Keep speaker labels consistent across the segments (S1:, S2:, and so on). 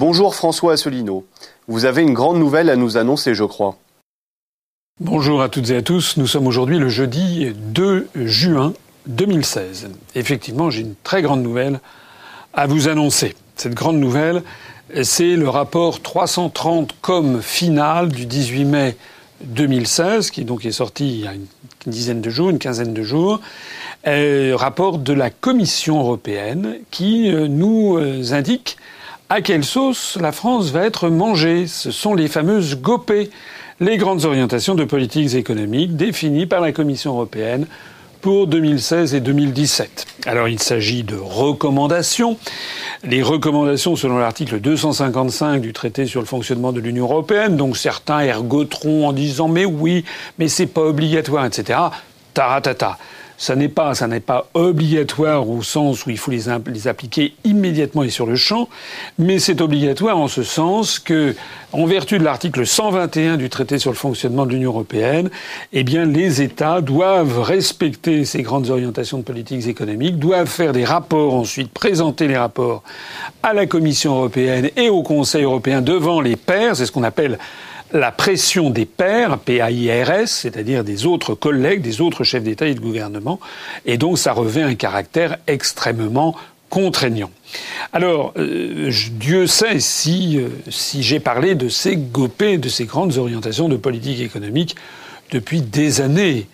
S1: Bonjour François Asselineau. Vous avez une grande nouvelle à nous annoncer, je crois.
S2: Bonjour à toutes et à tous. Nous sommes aujourd'hui le jeudi 2 juin 2016. Effectivement, j'ai une très grande nouvelle à vous annoncer. Cette grande nouvelle, c'est le rapport 330 comme final du 18 mai 2016, qui donc est sorti il y a une dizaine de jours, une quinzaine de jours, rapport de la Commission européenne qui euh, nous euh, indique à quelle sauce la France va être mangée? Ce sont les fameuses GOPÉ, les grandes orientations de politiques économiques définies par la Commission européenne pour 2016 et 2017. Alors il s'agit de recommandations. Les recommandations selon l'article 255 du traité sur le fonctionnement de l'Union européenne, donc certains ergoteront en disant mais oui, mais c'est pas obligatoire, etc. Taratata ça n'est pas, ça n'est pas obligatoire au sens où il faut les, appliquer immédiatement et sur le champ, mais c'est obligatoire en ce sens que, en vertu de l'article 121 du traité sur le fonctionnement de l'Union européenne, eh bien, les États doivent respecter ces grandes orientations de politiques économiques, doivent faire des rapports ensuite, présenter les rapports à la Commission européenne et au Conseil européen devant les pairs, c'est ce qu'on appelle la pression des pairs, PAIRS, c'est-à-dire des autres collègues, des autres chefs d'État et de gouvernement, et donc ça revêt un caractère extrêmement contraignant. Alors, euh, Dieu sait si, euh, si j'ai parlé de ces GOPÉ, de ces grandes orientations de politique économique depuis des années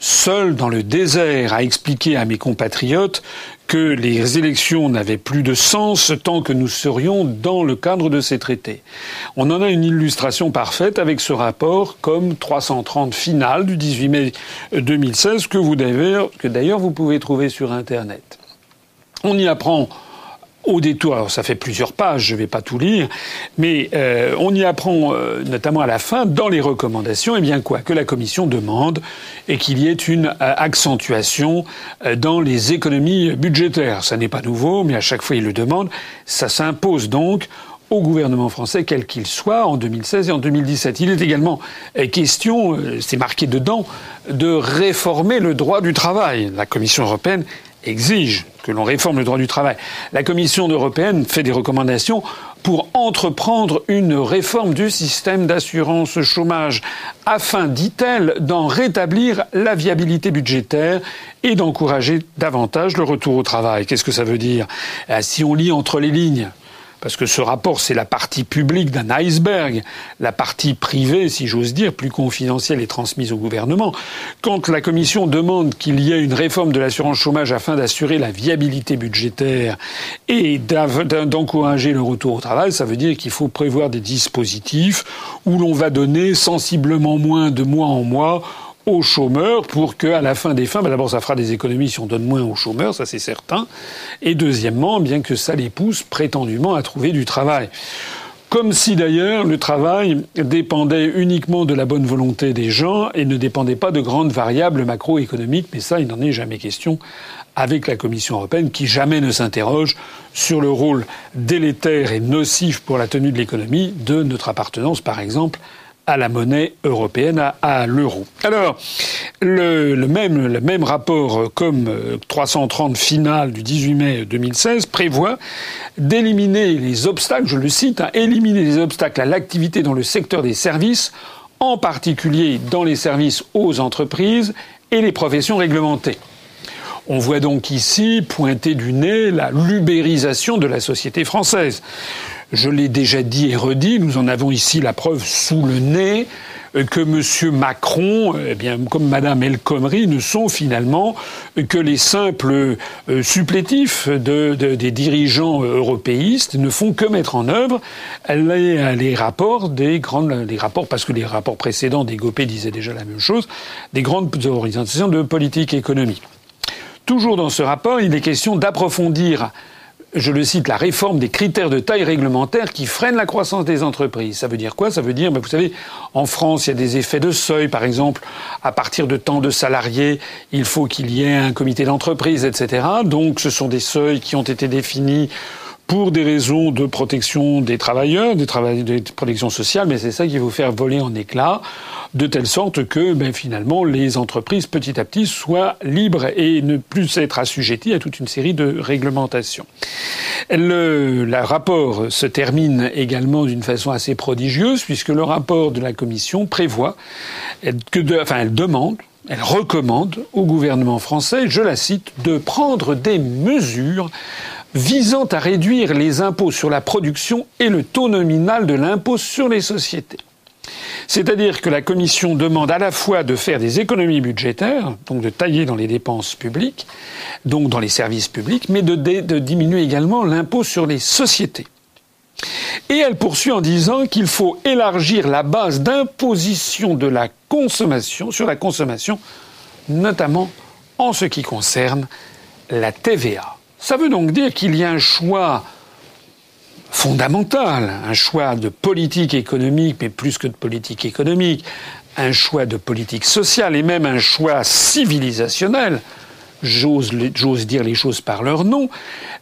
S2: seul dans le désert à expliquer à mes compatriotes que les élections n'avaient plus de sens tant que nous serions dans le cadre de ces traités. On en a une illustration parfaite avec ce rapport comme 330 final du 18 mai 2016 que vous que d'ailleurs vous pouvez trouver sur Internet. On y apprend au détour, alors ça fait plusieurs pages, je ne vais pas tout lire, mais euh, on y apprend euh, notamment à la fin, dans les recommandations, eh bien quoi Que la Commission demande et qu'il y ait une euh, accentuation dans les économies budgétaires. Ça n'est pas nouveau, mais à chaque fois il le demande. Ça s'impose donc au gouvernement français, quel qu'il soit, en 2016 et en 2017. Il est également question, c'est marqué dedans, de réformer le droit du travail. La Commission européenne exige que l'on réforme le droit du travail. La Commission européenne fait des recommandations pour entreprendre une réforme du système d'assurance chômage afin, dit-elle, d'en rétablir la viabilité budgétaire et d'encourager davantage le retour au travail. Qu'est-ce que ça veut dire? Eh, Si on lit entre les lignes, parce que ce rapport, c'est la partie publique d'un iceberg, la partie privée, si j'ose dire, plus confidentielle et transmise au gouvernement. Quand la Commission demande qu'il y ait une réforme de l'assurance chômage afin d'assurer la viabilité budgétaire et d'encourager le retour au travail, ça veut dire qu'il faut prévoir des dispositifs où l'on va donner sensiblement moins de mois en mois aux chômeurs pour qu'à la fin des fins, ben d'abord ça fera des économies si on donne moins aux chômeurs, ça c'est certain, et deuxièmement, bien que ça les pousse prétendument à trouver du travail. Comme si d'ailleurs le travail dépendait uniquement de la bonne volonté des gens et ne dépendait pas de grandes variables macroéconomiques, mais ça il n'en est jamais question avec la Commission européenne qui jamais ne s'interroge sur le rôle délétère et nocif pour la tenue de l'économie de notre appartenance par exemple à la monnaie européenne, à, l'euro. Alors, le, même, le rapport euh, comme 330 euh, final du 18 mai 2016 prévoit d'éliminer les obstacles, je le cite, hein, éliminer les obstacles à l'activité dans le secteur des services, en particulier dans les services aux entreprises et les professions réglementées. On voit donc ici pointer du nez la lubérisation de la société française. Je l'ai déjà dit et redit, nous en avons ici la preuve sous le nez euh, que M. Macron, eh bien, comme Mme El Khomri, ne sont finalement que les simples euh, supplétifs des dirigeants européistes, ne font que mettre en œuvre les, rapports des grandes, les rapports, parce que les rapports précédents des GOPÉ disaient déjà la même chose, des grandes organisations de politique économique. Toujours dans ce rapport, il est question d'approfondir je le cite, la réforme des critères de taille réglementaire qui freinent la croissance des entreprises. Ça veut dire quoi? Ça veut dire, ben, vous savez, en France, il y a des effets de seuil, par exemple, à partir de tant de salariés, il faut qu'il y ait un comité d'entreprise, etc. Donc, ce sont des seuils qui ont été définis pour des raisons de protection des travailleurs, des travailleurs de protection sociale, mais c'est ça qui va vous faire voler en éclats, de telle sorte que ben, finalement les entreprises petit à petit soient libres et ne plus être assujetties à toute une série de réglementations. Le, le rapport se termine également d'une façon assez prodigieuse puisque le rapport de la Commission prévoit que, de, enfin, elle demande elle recommande au gouvernement français, je la cite, de prendre des mesures visant à réduire les impôts sur la production et le taux nominal de l'impôt sur les sociétés. C'est-à-dire que la Commission demande à la fois de faire des économies budgétaires, donc de tailler dans les dépenses publiques, donc dans les services publics, mais de, diminuer également l'impôt sur les sociétés. Et elle poursuit en disant qu'il faut élargir la base d'imposition de la consommation, sur la consommation, notamment en ce qui concerne la TVA. Ça veut donc dire qu'il y a un choix fondamental, un choix de politique économique, mais plus que de politique économique, un choix de politique sociale et même un choix civilisationnel j'ose dire les choses par leur nom,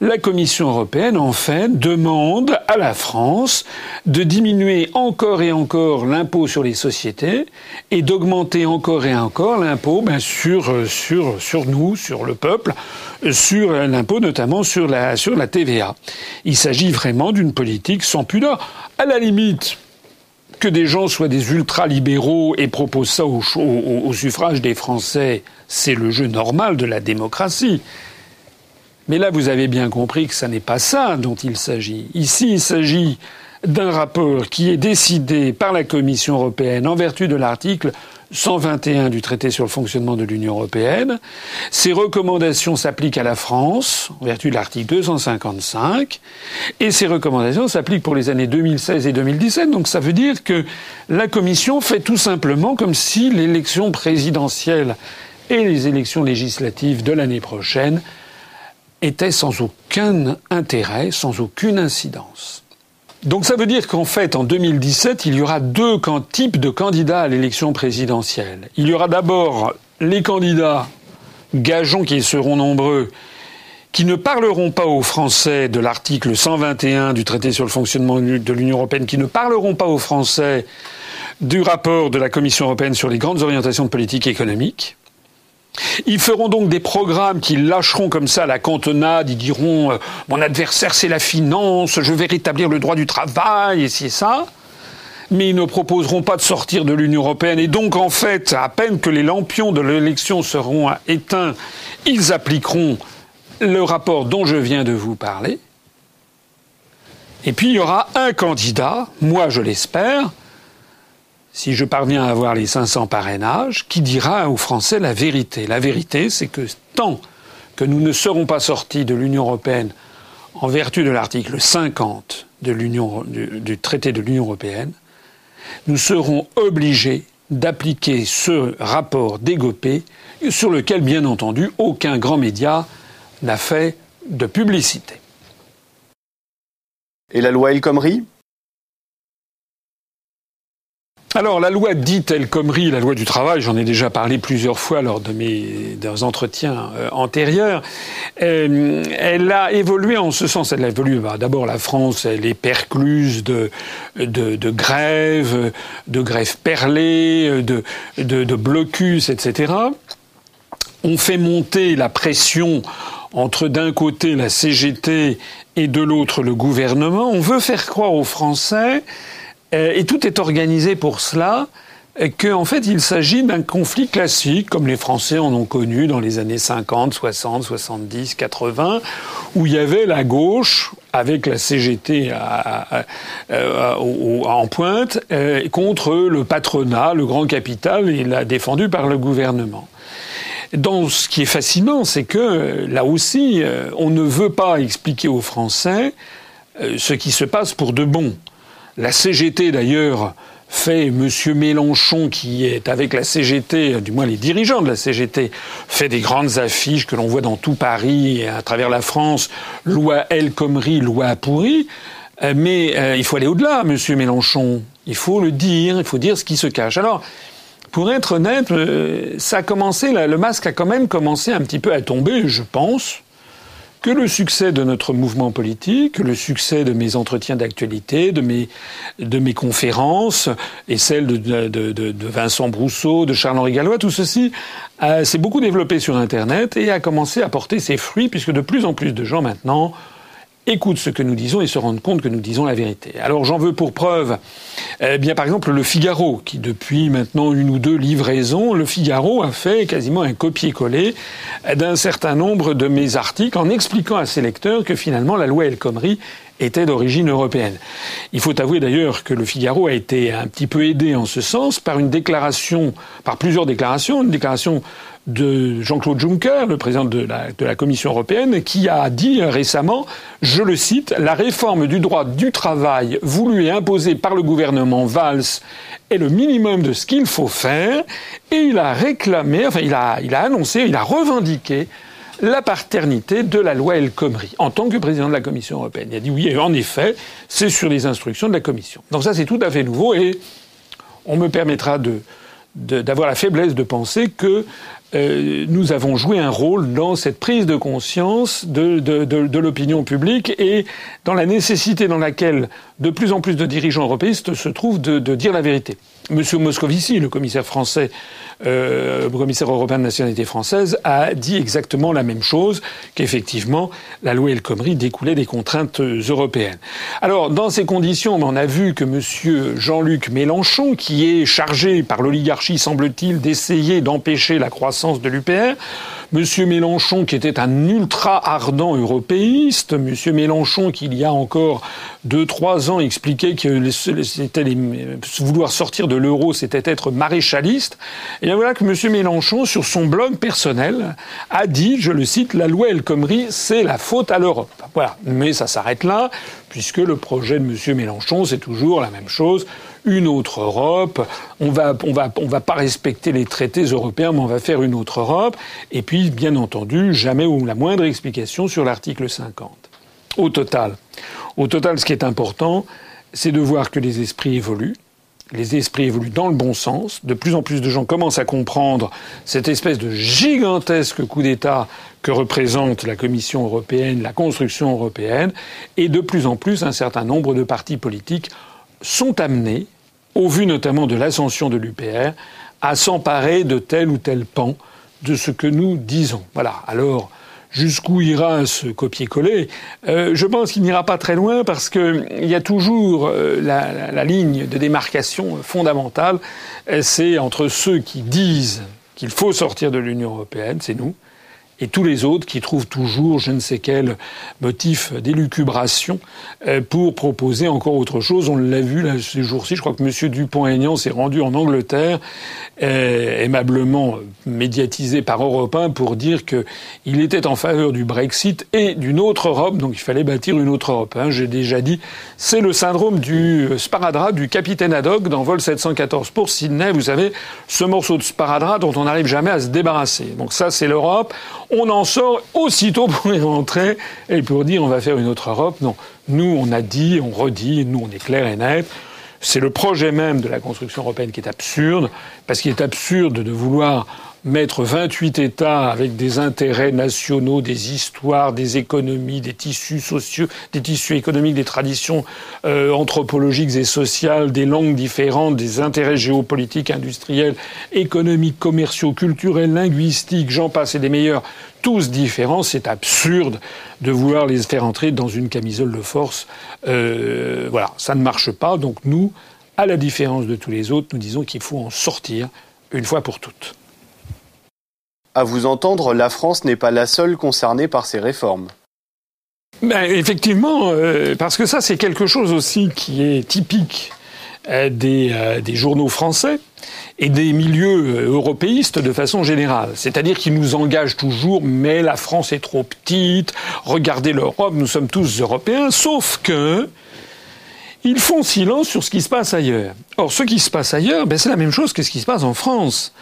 S2: la Commission européenne, en fait, demande à la France de diminuer encore et encore l'impôt sur les sociétés et d'augmenter encore et encore l'impôt ben, sur, sur, sur nous, sur le peuple, sur l'impôt notamment sur la, sur la TVA. Il s'agit vraiment d'une politique sans pudeur. À la limite, que des gens soient des ultra-libéraux et proposent ça au, suffrage des Français, c'est le jeu normal de la démocratie. Mais là, vous avez bien compris que ce n'est pas ça dont il s'agit. Ici, il s'agit d'un rapport qui est décidé par la Commission européenne en vertu de l'article 121 du traité sur le fonctionnement de l'Union européenne. Ces recommandations s'appliquent à la France, en vertu de l'article 255, et ces recommandations s'appliquent pour les années 2016 et 2017. Donc ça veut dire que la Commission fait tout simplement comme si l'élection présidentielle et les élections législatives de l'année prochaine étaient sans aucun intérêt, sans aucune incidence. Donc ça veut dire qu'en fait, en 2017, il y aura deux types de candidats à l'élection présidentielle. Il y aura d'abord les candidats, gageons qu'ils seront nombreux, qui ne parleront pas aux Français de l'article 121 du traité sur le fonctionnement de l'Union européenne, qui ne parleront pas aux Français du rapport de la Commission européenne sur les grandes orientations de politique économique. Ils feront donc des programmes qu'ils lâcheront comme ça la cantonade. Ils diront euh, mon adversaire c'est la finance, je vais rétablir le droit du travail et c'est ça. Mais ils ne proposeront pas de sortir de l'Union européenne. Et donc en fait, à peine que les lampions de l'élection seront éteints, ils appliqueront le rapport dont je viens de vous parler. Et puis il y aura un candidat, moi je l'espère, si je parviens à avoir les 500 parrainages, qui dira aux Français la vérité? La vérité, c'est que tant que nous ne serons pas sortis de l'Union européenne en vertu de l'article 50 de du, du traité de l'Union européenne, nous serons obligés d'appliquer ce rapport d'égopé sur lequel, bien entendu, aucun grand média n'a fait de publicité.
S1: Et la loi El Khomri?
S2: Alors la loi dite El Khomri, la loi du travail, j'en ai déjà parlé plusieurs fois lors de mes entretiens euh, antérieurs, euh, elle a évolué en ce sens. Elle a évolué. Bah, D'abord, la France, elle est percluse de, de, de grèves, de grèves perlées, de, de, blocus, etc. On fait monter la pression entre d'un côté la CGT et de l'autre le gouvernement. On veut faire croire aux Français et tout est organisé pour cela qu'en fait il s'agit d'un conflit classique, comme les Français en ont connu dans les années 50, 60, 70, 80, où il y avait la gauche avec la CGT en pointe euh, contre le patronat, le grand capital, et la défendu par le gouvernement. Donc, ce qui est fascinant, c'est que là aussi, euh, on ne veut pas expliquer aux Français ce qui se passe pour de bon. La CGT, d'ailleurs, fait M. Mélenchon, qui est avec la CGT, du moins les dirigeants de la CGT, fait des grandes affiches que l'on voit dans tout Paris et à travers la France, loi El Khomri, loi pourri. Euh, mais euh, il faut aller au-delà, M. Mélenchon. Il faut le dire, il faut dire ce qui se cache. Alors, pour être honnête, euh, ça a commencé, le masque a quand même commencé un petit peu à tomber, je pense que le succès de notre mouvement politique, le succès de mes entretiens d'actualité, de mes, de mes conférences et celles de, de, de, de Vincent Brousseau, de Charles-Henri Gallois, tout ceci euh, s'est beaucoup développé sur Internet et a commencé à porter ses fruits puisque de plus en plus de gens maintenant écoutent ce que nous disons et se rendent compte que nous disons la vérité. Alors j'en veux pour preuve, eh bien par exemple le Figaro, qui depuis maintenant une ou deux livraisons, le Figaro a fait quasiment un copier-coller d'un certain nombre de mes articles en expliquant à ses lecteurs que finalement la loi El Khomri était d'origine européenne. Il faut avouer d'ailleurs que le Figaro a été un petit peu aidé en ce sens par une déclaration, par plusieurs déclarations, une déclaration de Jean-Claude Juncker, le président de la, Commission européenne, qui a dit récemment, je le cite, la réforme du droit du travail voulue et imposée par le gouvernement Valls est le minimum de ce qu'il faut faire, et il a réclamé, enfin il a, il a annoncé, il a revendiqué la paternité de la loi El Khomri en tant que président de la Commission européenne. Il a dit oui, et en effet, c'est sur les instructions de la Commission. Donc ça, c'est tout à fait nouveau et on me permettra d'avoir la faiblesse de penser que euh, nous avons joué un rôle dans cette prise de conscience de, l'opinion publique et dans la nécessité dans laquelle de plus en plus de dirigeants européistes se trouvent de, dire la vérité. Monsieur Moscovici, le commissaire français, euh, commissaire européen de nationalité française, a dit exactement la même chose, qu'effectivement la loi El Khomri découlait des contraintes européennes. Alors, dans ces conditions, on a vu que Monsieur Jean-Luc Mélenchon, qui est chargé par l'oligarchie, semble-t-il, d'essayer d'empêcher la croissance de l'UPR, Monsieur Mélenchon, qui était un ultra ardent européiste, Monsieur Mélenchon, qui il y a encore deux, trois ans expliquait que vouloir sortir de l'euro, c'était être maréchaliste. Et bien voilà que Monsieur Mélenchon, sur son blog personnel, a dit, je le cite, la loi El Khomri, c'est la faute à l'Europe. Voilà. Mais ça s'arrête là, puisque le projet de Monsieur Mélenchon, c'est toujours la même chose une autre Europe. On va, va pas respecter les traités européens, mais on va faire une autre Europe. Et puis, bien entendu, jamais ou la moindre explication sur l'article 50. Au total, au total, ce qui est important, c'est de voir que les esprits évoluent. Les esprits évoluent dans le bon sens. De plus en plus de gens commencent à comprendre cette espèce de gigantesque coup d'État que représente la Commission européenne, la construction européenne. Et de plus en plus, un certain nombre de partis politiques sont amenés au vu notamment de l'ascension de l'UPR, à s'emparer de tel ou tel pan de ce que nous disons. Voilà. Alors, jusqu'où ira ce copier-coller? Euh, Je pense qu'il n'ira pas très loin parce qu'il y a toujours euh, la, la, ligne de démarcation fondamentale. C'est entre ceux qui disent qu'il faut sortir de l'Union européenne, c'est nous, et tous les autres qui trouvent toujours je ne sais quel motif d'élucubration euh, pour proposer encore autre chose. On l'a vu là, ces jours-ci, je crois que M. Dupont-Aignan s'est rendu en Angleterre, euh, aimablement médiatisé par Europe 1 pour dire qu'il était en faveur du Brexit et d'une autre Europe, donc il fallait bâtir une autre Europe. Hein. J'ai déjà dit, c'est le syndrome du sparadrap du capitaine Haddock dans Vol 714 pour Sydney. Vous savez, ce morceau de sparadrap dont on n'arrive jamais à se débarrasser. Donc ça, c'est l'Europe on en sort aussitôt pour y rentrer et pour dire on va faire une autre Europe. Non, nous on a dit, on redit, nous on est clair et net. C'est le projet même de la construction européenne qui est absurde, parce qu'il est absurde de vouloir mettre 28 États avec des intérêts nationaux, des histoires, des économies, des tissus sociaux, des tissus économiques, des traditions euh, anthropologiques et sociales, des langues différentes, des intérêts géopolitiques, industriels, économiques, commerciaux, culturels, linguistiques, j'en passe et des meilleurs, tous différents. C'est absurde de vouloir les faire entrer dans une camisole de force. Euh, voilà, ça ne marche pas. Donc nous, à la différence de tous les autres, nous disons qu'il faut en sortir une fois pour toutes.
S1: À vous entendre, la France n'est pas la seule concernée par ces réformes.
S2: Ben, effectivement, euh, parce que ça, c'est quelque chose aussi qui est typique euh, des, euh, des, journaux français et des milieux européistes de façon générale. C'est-à-dire qu'ils nous engagent toujours, mais la France est trop petite, regardez l'Europe, nous sommes tous européens, sauf que ils font silence sur ce qui se passe ailleurs. Or, ce qui se passe ailleurs, ben, c'est la même chose que ce qui se passe en France.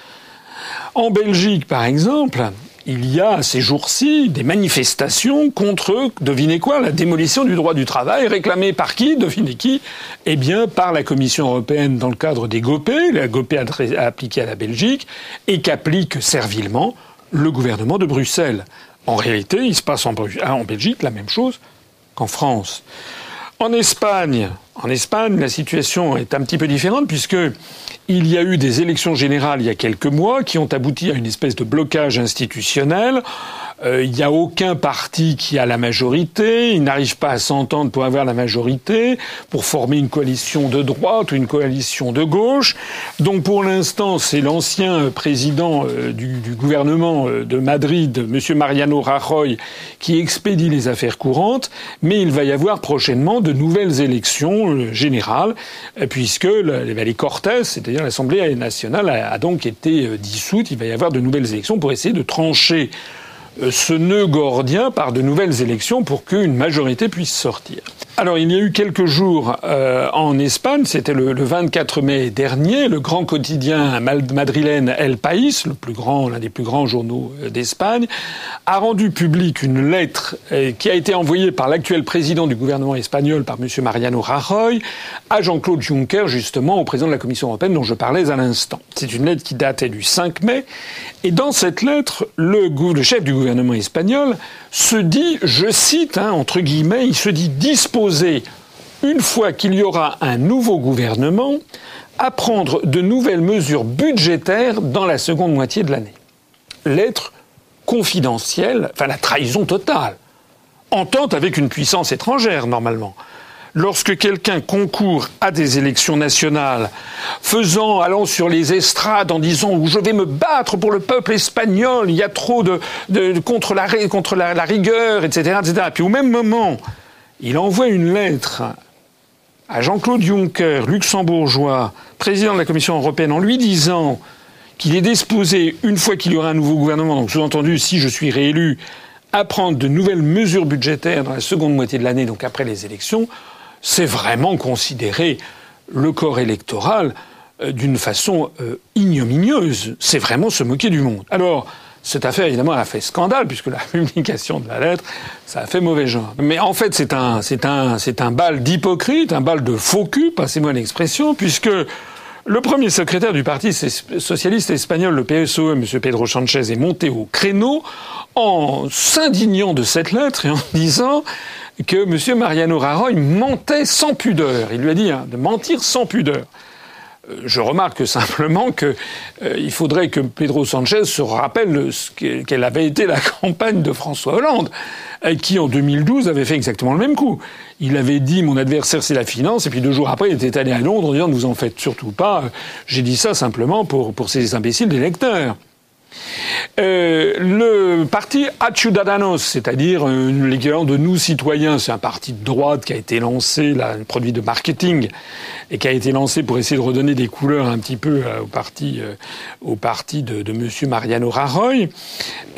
S2: En Belgique, par exemple, il y a ces jours-ci des manifestations contre, devinez quoi, la démolition du droit du travail, réclamée par qui Devinez qui? Eh bien, par la Commission européenne dans le cadre des GOPE, la GOPE appliquée à la Belgique, et qu'applique servilement le gouvernement de Bruxelles. En réalité, il se passe en, Belgique la même chose qu'en France. En Espagne, en Espagne, la situation est un petit peu différente puisque il y a eu des élections générales il y a quelques mois qui ont abouti à une espèce de blocage institutionnel euh, il n'y a aucun parti qui a la majorité, ils n'arrivent pas à s'entendre pour avoir la majorité, pour former une coalition de droite ou une coalition de gauche. Donc pour l'instant, c'est l'ancien président euh, du, gouvernement euh, de Madrid, M. Mariano Rajoy, qui expédie les affaires courantes, mais il va y avoir prochainement de nouvelles élections générales, puisque les Cortés, c'est-à-dire l'Assemblée nationale, a donc été dissoute. Il va y avoir de nouvelles élections pour essayer de trancher euh, ce nœud gordien par de nouvelles élections pour qu'une majorité puisse sortir. Alors il y a eu quelques jours euh, en Espagne, c'était le, 24 mai dernier, le grand quotidien madrilène El País, le plus grand, l'un des plus grands journaux euh, d'Espagne, a rendu public une lettre qui a été envoyée par l'actuel président du gouvernement espagnol, par M. Mariano Rajoy, à Jean-Claude Juncker, justement, au président de la Commission européenne dont je parlais à l'instant. C'est une lettre qui datait du 5 mai, et dans cette lettre, le, chef du gouvernement gouvernement espagnol se dit, je cite, hein, entre guillemets, il se dit disposé, une fois qu'il y aura un nouveau gouvernement, à prendre de nouvelles mesures budgétaires dans la seconde moitié de l'année. Lettre confidentielle, enfin la trahison totale. Entente avec une puissance étrangère, normalement lorsque quelqu'un concourt à des élections nationales, faisant, allant sur les estrades en disant je vais me battre pour le peuple espagnol, il y a trop de, contre, la, contre la, rigueur, etc., etc. Puis au même moment, il envoie une lettre à Jean-Claude Juncker, luxembourgeois, président de la Commission européenne, en lui disant qu'il est disposé, une fois qu'il y aura un nouveau gouvernement, donc sous-entendu, si je suis réélu, à prendre de nouvelles mesures budgétaires dans la seconde moitié de l'année, donc après les élections, c'est vraiment considérer le corps électoral euh, d'une façon euh, ignominieuse. C'est vraiment se moquer du monde. Alors, cette affaire, évidemment, a fait scandale, puisque la publication de la lettre, ça a fait mauvais genre. Mais en fait, c'est un, c'est bal d'hypocrite, un bal de faux cul, passez-moi l'expression, puisque le premier secrétaire du Parti socialiste espagnol, le PSOE, M. Pedro Sanchez, est monté au créneau en s'indignant de cette lettre et en disant que M. Mariano Rajoy mentait sans pudeur. Il lui a dit hein, de mentir sans pudeur. Euh, je remarque simplement qu'il euh, faudrait que Pedro Sanchez se rappelle quelle avait été la campagne de François Hollande, euh, qui en 2012 avait fait exactement le même coup. Il avait dit mon adversaire c'est la finance, et puis deux jours après il était allé à Londres en disant ne vous en faites surtout pas. J'ai dit ça simplement pour, pour ces imbéciles d'électeurs. Euh, le parti Ciudadanos, c'est-à-dire euh, l'équivalent de Nous Citoyens, c'est un parti de droite qui a été lancé, là, un produit de marketing, et qui a été lancé pour essayer de redonner des couleurs un petit peu euh, au parti, au parti de, M. Mariano Rajoy.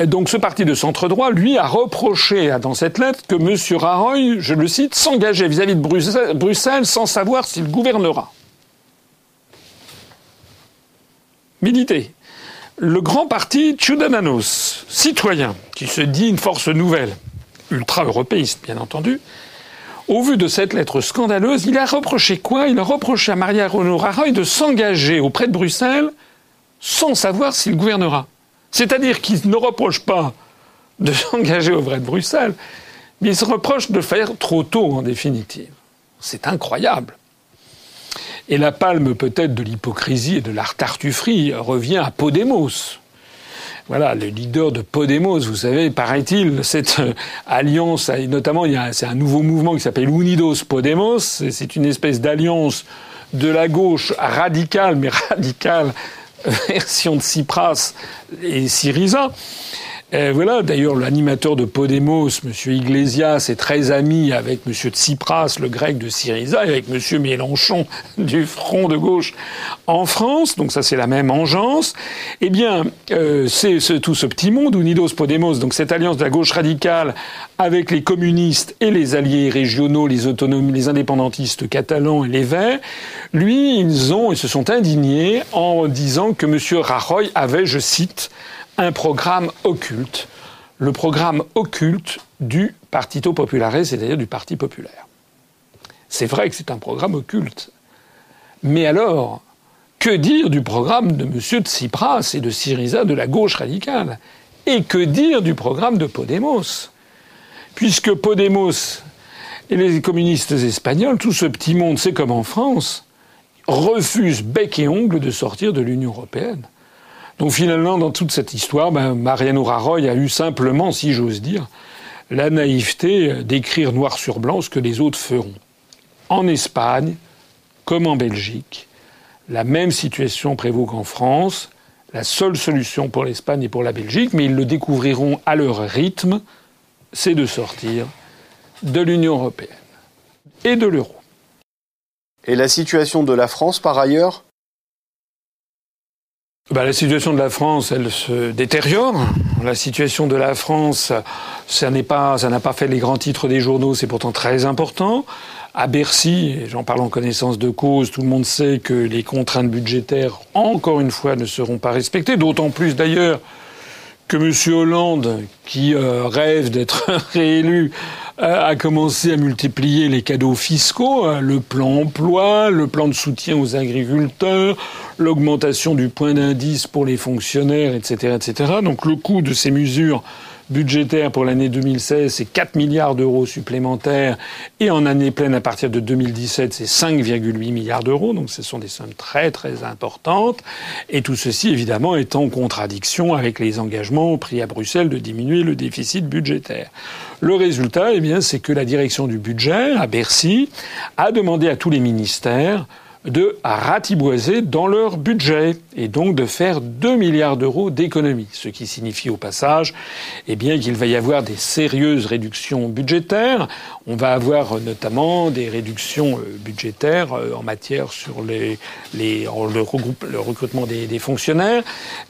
S2: donc ce parti de centre-droit, lui, a reproché dans cette lettre que M. Rajoy, je le cite, s'engageait vis-à-vis de Bruxelles sans savoir s'il gouvernera. Militer le grand parti Ciudadanos, citoyen, qui se dit une force nouvelle, ultra-européiste bien entendu, au vu de cette lettre scandaleuse, il a reproché quoi? Il a reproché à Maria Renaud de s'engager auprès de Bruxelles sans savoir s'il gouvernera. C'est-à-dire qu'il ne reproche pas de s'engager auprès de Bruxelles, mais il se reproche de faire trop tôt en définitive. C'est incroyable. Et la palme peut-être de l'hypocrisie et de l'art tartufferie revient à Podemos. Voilà, le leader de Podemos, vous savez, paraît-il, cette euh, alliance, notamment, c'est un nouveau mouvement qui s'appelle Unidos Podemos, c'est une espèce d'alliance de la gauche radicale, mais radicale, version de Tsipras et Syriza, euh, voilà, d'ailleurs, l'animateur de Podemos, M. Iglesias, est très ami avec M. Tsipras, le grec de Syriza, et avec M. Mélenchon du Front de gauche en France. Donc ça, c'est la même engeance. Eh bien, euh, c'est tout ce petit monde, Unidos Podemos, donc cette alliance de la gauche radicale avec les communistes et les alliés régionaux, les autonomes, les indépendantistes catalans et les Verts, lui, ils ont, ils se sont indignés en disant que M. Rajoy avait, je cite, un programme occulte, le programme occulte du Partito Populaire, c'est-à-dire du Parti populaire. C'est vrai que c'est un programme occulte. Mais alors, que dire du programme de M. Tsipras et de Syriza de la gauche radicale? Et que dire du programme de Podemos? Puisque Podemos et les communistes espagnols, tout ce petit monde, c'est comme en France, refusent bec et ongle de sortir de l'Union européenne. Donc finalement, dans toute cette histoire, ben, Mariano Rajoy a eu simplement, si j'ose dire, la naïveté d'écrire noir sur blanc ce que les autres feront. En Espagne, comme en Belgique, la même situation prévaut qu'en France. La seule solution pour l'Espagne et pour la Belgique, mais ils le découvriront à leur rythme, c'est de sortir de l'Union européenne et de l'euro.
S1: Et la situation de la France par ailleurs
S2: bah, la situation de la France, elle se détériore. La situation de la France, ça n'est pas, ça n'a pas fait les grands titres des journaux, c'est pourtant très important. À Bercy, j'en parle en connaissance de cause, tout le monde sait que les contraintes budgétaires, encore une fois, ne seront pas respectées. D'autant plus d'ailleurs que M. Hollande, qui euh, rêve d'être réélu, a commencé à multiplier les cadeaux fiscaux, hein, le plan emploi, le plan de soutien aux agriculteurs, l'augmentation du point d'indice pour les fonctionnaires, etc., etc. Donc le coût de ces mesures budgétaire pour l'année 2016, c'est 4 milliards d'euros supplémentaires. Et en année pleine, à partir de 2017, c'est 5,8 milliards d'euros. Donc ce sont des sommes très très importantes. Et tout ceci, évidemment, est en contradiction avec les engagements pris à Bruxelles de diminuer le déficit budgétaire. Le résultat, eh bien, c'est que la direction du budget, à Bercy, a demandé à tous les ministères de ratiboiser dans leur budget et donc de faire 2 milliards d'euros d'économies. Ce qui signifie au passage eh bien, qu'il va y avoir des sérieuses réductions budgétaires. On va avoir notamment des réductions euh, budgétaires euh, en matière sur le, recrutement des, fonctionnaires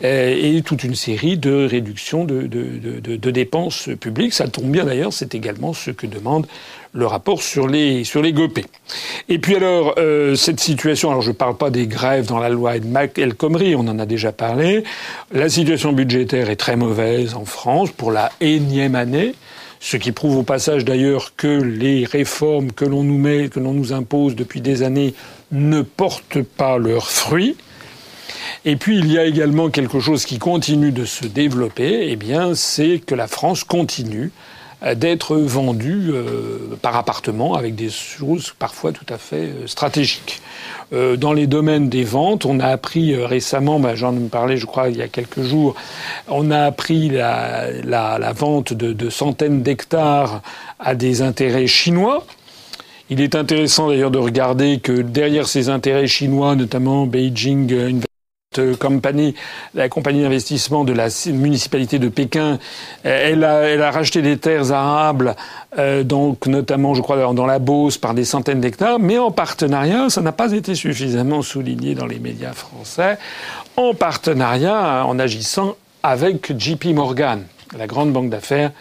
S2: euh, et toute une série de réductions de, de dépenses publiques. Ça tombe bien d'ailleurs, c'est également ce que demande le rapport sur les sur les GOP. Et puis alors euh, cette situation, alors je ne parle pas des grèves dans la loi El Khomri, on en a déjà parlé. La situation budgétaire est très mauvaise en France pour la énième année. Ce qui prouve au passage d'ailleurs que les réformes que l'on nous met, que l'on nous impose depuis des années ne portent pas leurs fruits. Et puis il y a également quelque chose qui continue de se développer, eh bien c'est que la France continue d'être vendu euh, par appartement avec des choses parfois tout à fait euh, stratégiques. Euh, dans les domaines des ventes, on a appris récemment, bah, j'en ai parlé je crois il y a quelques jours, on a appris la, la, la vente de, de centaines d'hectares à des intérêts chinois. Il est intéressant d'ailleurs de regarder que derrière ces intérêts chinois, notamment Beijing compagnie, la compagnie d'investissement de la municipalité de Pékin, euh, elle a, elle a racheté des terres arables, euh, donc notamment, je crois, dans la Beauce, par des centaines d'hectares, mais en partenariat, ça n'a pas été suffisamment souligné dans les médias français, en partenariat, en agissant avec JP Morgan, la grande banque d'affaires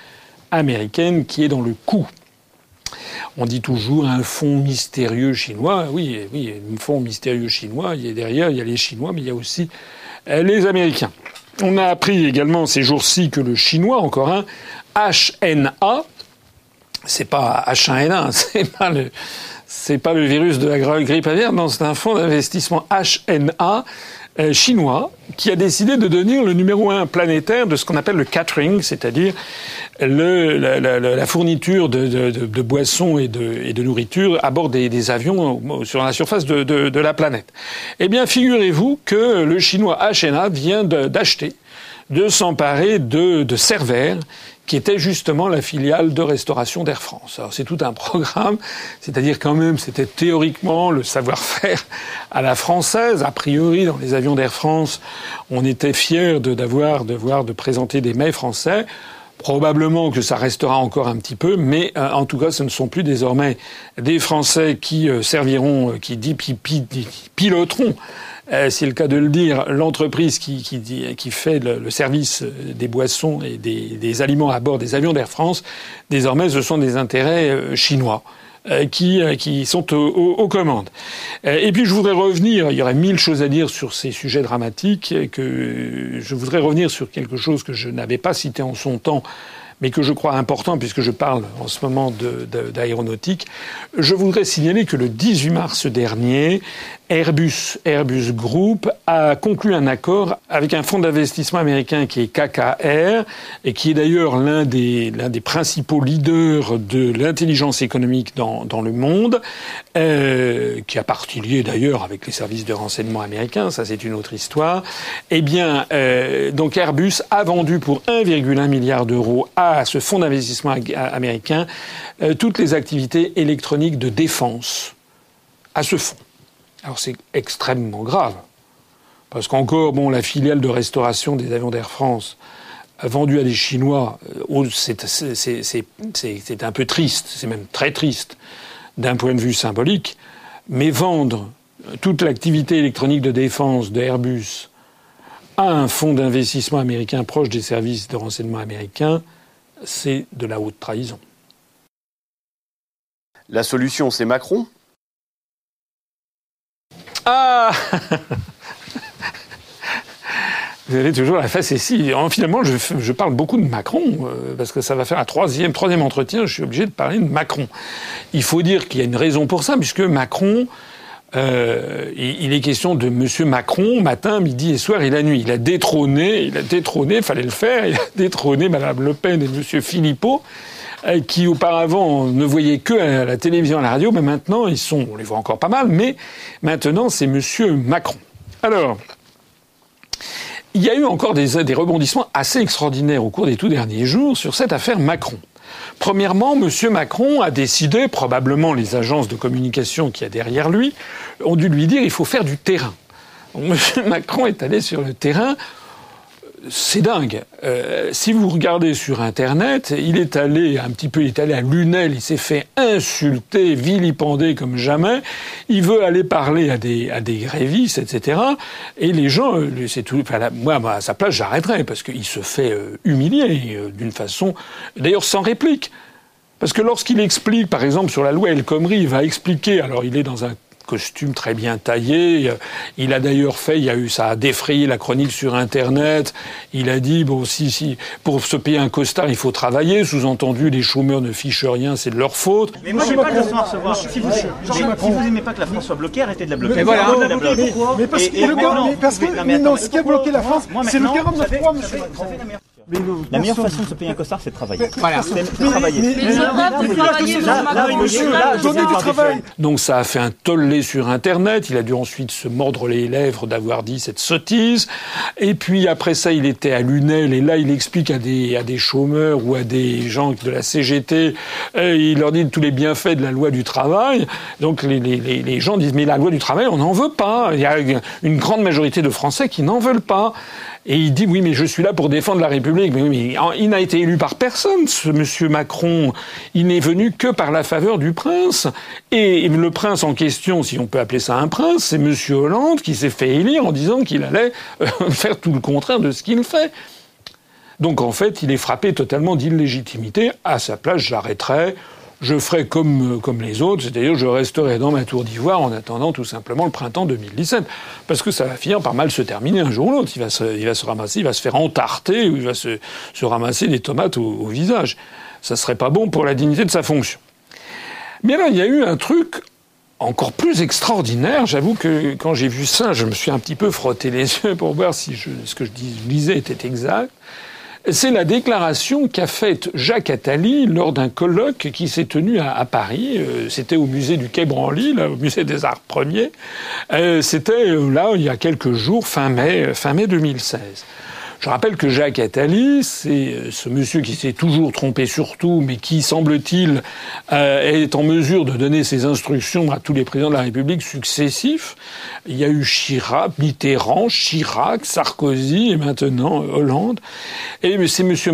S2: américaine qui est dans le coup. On dit toujours un fonds mystérieux chinois. Oui, oui, un fonds mystérieux chinois. Il y a derrière, il y a les Chinois, mais il y a aussi euh, les Américains. On a appris également ces jours-ci que le chinois, encore un, HNA, c'est pas H1N1, c'est pas le, pas le virus de la grippe aviaire, non, c'est un fonds d'investissement HNA euh, chinois qui a décidé de devenir le numéro un planétaire de ce qu'on appelle le catering, c'est-à-dire la, la, fourniture de, de, de, boissons et de, et de, nourriture à bord des, des avions sur la surface de, la planète. Eh bien, figurez-vous que le chinois HNA vient d'acheter, de s'emparer de, de qui était justement la filiale de restauration d'Air France. Alors c'est tout un programme, c'est-à-dire quand même c'était théoriquement le savoir-faire à la française. A priori, dans les avions d'Air France, on était fiers d'avoir de, voir de présenter des mets français. Probablement que ça restera encore un petit peu, mais euh, en tout cas, ce ne sont plus désormais des Français qui euh, serviront, euh, qui dit, piloteront euh, c'est le cas de le dire, l'entreprise qui, qui, fait le, service des boissons et des, aliments à bord des avions d'Air France, désormais, ce sont des intérêts chinois. Euh, qui, qui sont aux, commandes. Et puis je voudrais revenir, il y aurait mille choses à dire sur ces sujets dramatiques, que je voudrais revenir sur quelque chose que je n'avais pas cité en son temps, mais que je crois important puisque je parle en ce moment d'aéronautique. Je voudrais signaler que le 18 mars dernier, Airbus, Airbus Group a conclu un accord avec un fonds d'investissement américain qui est KKR et qui est d'ailleurs l'un des, principaux leaders de l'intelligence économique dans, le monde, euh, qui a partie liée d'ailleurs avec les services de renseignement américains, ça c'est une autre histoire. Eh bien, euh, donc Airbus a vendu pour 1,1 milliard d'euros à ce fonds d'investissement américain euh, toutes les activités électroniques de défense à ce fonds. Alors c'est extrêmement grave. Parce qu'encore, bon, la filiale de restauration des avions d'Air France a vendu à des Chinois, euh, c'est un peu triste, c'est même très triste d'un point de vue symbolique, mais vendre toute l'activité électronique de défense d'Airbus à un fonds d'investissement américain proche des services de renseignement américains, c'est de la haute trahison.
S1: La solution, c'est Macron?
S2: Ah Vous avez toujours la face ici. Finalement, je, parle beaucoup de Macron, euh, parce que ça va faire un troisième, troisième entretien, je suis obligé de parler de Macron. Il faut dire qu'il y a une raison pour ça, puisque Macron, euh, il, est question de Monsieur Macron, matin, midi et soir et la nuit. Il a détrôné, il a détrôné, fallait le faire, il a détrôné Madame Le Pen et Monsieur Philippot. Euh, qui auparavant ne voyaient que à la télévision, à la radio, mais maintenant ils sont, on les voit encore pas mal, mais maintenant c'est Monsieur Macron. Alors, il y a eu encore des, des rebondissements assez extraordinaires au cours des tout derniers jours sur cette affaire Macron. Premièrement, M. Macron a décidé, probablement les agences de communication qui y a derrière lui, ont dû lui dire il faut faire du terrain. M. Macron est allé sur le terrain c'est dingue. Euh, si vous regardez sur Internet, il est allé un petit peu, il est allé à Lunel, il s'est fait insulter, vilipender comme jamais. Il veut aller parler à des grévistes, etc. Et les gens, euh, c'est tout. Moi, à sa place, j'arrêterais parce qu'il se fait euh, humilier d'une façon, d'ailleurs sans réplique. Parce que lorsqu'il explique, par exemple, sur la loi El Khomri, il va expliquer, alors il est dans un costume très bien taillé. Il a d'ailleurs fait, il y a eu, ça a défrayé la chronique sur Internet. Il a dit, bon, si, si, pour se payer un costard, il faut travailler. Sous-entendu, les chômeurs ne fichent rien, c'est de leur faute.
S3: Mais moi, j'ai pas de leçon à recevoir. Si vous, n'aimez pas que la France soit bloquée, arrêtez de la bloquer. Mais voilà.
S4: Mais parce que, non, ce qui a bloqué la France, c'est le 49.3, monsieur Macron
S3: la meilleure façon de se payer un costard, c'est de travailler. Voilà. C'est de travailler. Mais.
S2: Donc ça a fait un tollé sur Internet. Il a dû ensuite se mordre les lèvres d'avoir dit cette sottise. Et puis après ça, il était à Lunel et là, il explique à des, à des chômeurs ou à des gens de la CGT, euh, il leur dit tous les bienfaits de la loi du travail. Donc les, les, les gens disent mais la loi du travail, on n'en veut pas. Il y a une grande majorité de Français qui n'en veulent pas. Et il dit oui, mais je suis là pour défendre la République. Mais, mais il n'a été élu par personne, ce monsieur Macron. Il n'est venu que par la faveur du prince. Et le prince en question, si on peut appeler ça un prince, c'est monsieur Hollande qui s'est fait élire en disant qu'il allait euh, faire tout le contraire de ce qu'il fait. Donc en fait, il est frappé totalement d'illégitimité. À sa place, j'arrêterai je ferai comme, euh, comme les autres, c'est-à-dire je resterai dans ma tour d'ivoire en attendant tout simplement le printemps 2017. Parce que ça va finir par mal se terminer un jour ou l'autre. Il, va se, ramasser, il va se faire entarter ou il va se, se ramasser des tomates au, visage. Ça serait pas bon pour la dignité de sa fonction. Mais là, il y a eu un truc encore plus extraordinaire. J'avoue que quand j'ai vu ça, je me suis un petit peu frotté les yeux pour voir si je, ce que je disais était exact c'est la déclaration qu'a faite Jacques Attali lors d'un colloque qui s'est tenu à, Paris. Euh, c'était au musée du Quai Branly, au musée des Arts Premiers. Euh, c'était euh, là il y a quelques jours, fin mai, fin mai 2016. Je rappelle que Jacques Attali, c'est euh, ce monsieur qui s'est toujours trompé sur tout, mais qui, semble-t-il, euh, est en mesure de donner ses instructions à tous les présidents de la République successifs. Il y a eu Chirac, Mitterrand, Chirac, Sarkozy et maintenant euh, Hollande. Et c'est monsieur,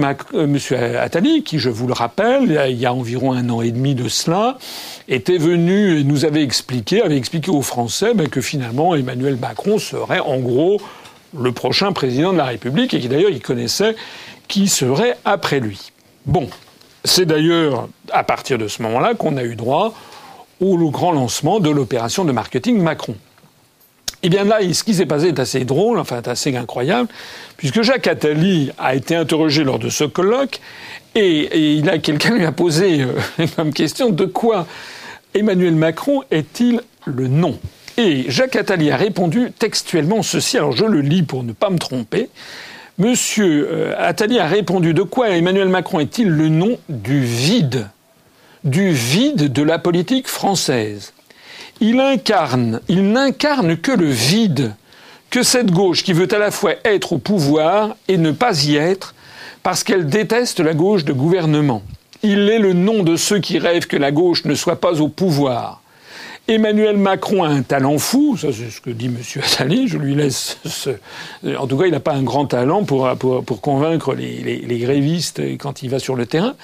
S2: Attali qui, je vous le rappelle, il y a environ un an et demi de cela, était venu et nous avait expliqué, avait expliqué aux Français ben, que finalement Emmanuel Macron serait en gros le prochain président de la République et qui d'ailleurs il connaissait qui serait après lui. Bon, c'est d'ailleurs à partir de ce moment-là qu'on a eu droit au grand lancement de l'opération de marketing Macron. Eh bien là, ce qui s'est passé est assez drôle, enfin assez incroyable, puisque Jacques Attali a été interrogé lors de ce colloque Et, il a quelqu'un lui a posé euh, comme question de quoi Emmanuel Macron est-il le nom? Et Jacques Attali a répondu textuellement ceci. Alors je le lis pour ne pas me tromper. Monsieur euh, Attali a répondu de quoi Emmanuel Macron est-il le nom du vide Du vide de la politique française? Il incarne, il n'incarne que le vide que cette gauche qui veut à la fois être au pouvoir et ne pas y être parce qu'elle déteste la gauche de gouvernement. Il est le nom de ceux qui rêvent que la gauche ne soit pas au pouvoir. Emmanuel Macron a un talent fou, ça c'est ce que dit M. Attali, je lui laisse ce... En tout cas, il n'a pas un grand talent pour, pour, convaincre les, les, les, grévistes quand il va sur le terrain.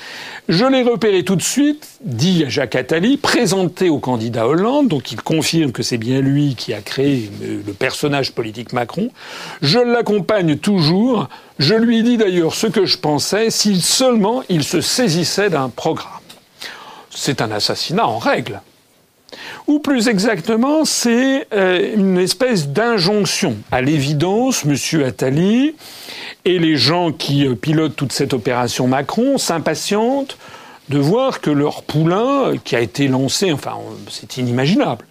S2: Je l'ai repéré tout de suite, dit Jacques Attali, présenté au candidat Hollande, donc il confirme que c'est bien lui qui a créé le personnage politique Macron. Je l'accompagne toujours, je lui dis d'ailleurs ce que je pensais, si seulement il se saisissait d'un programme. C'est un assassinat en règle ou plus exactement, c'est euh, une espèce d'injonction. À l'évidence, M. Attali et les gens qui euh, pilotent toute cette opération Macron s'impatientent de voir que leur poulain, qui a été lancé, enfin, c'est inimaginable,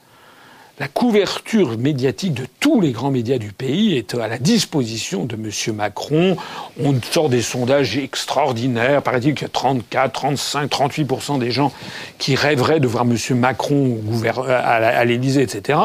S2: la couverture médiatique de tous les grands médias du pays est à la disposition de M. Macron. On sort des sondages extraordinaires. Paraît-il qu'il y a 34, 35, 38% des gens qui rêveraient de voir M. Macron à l'Élysée, etc.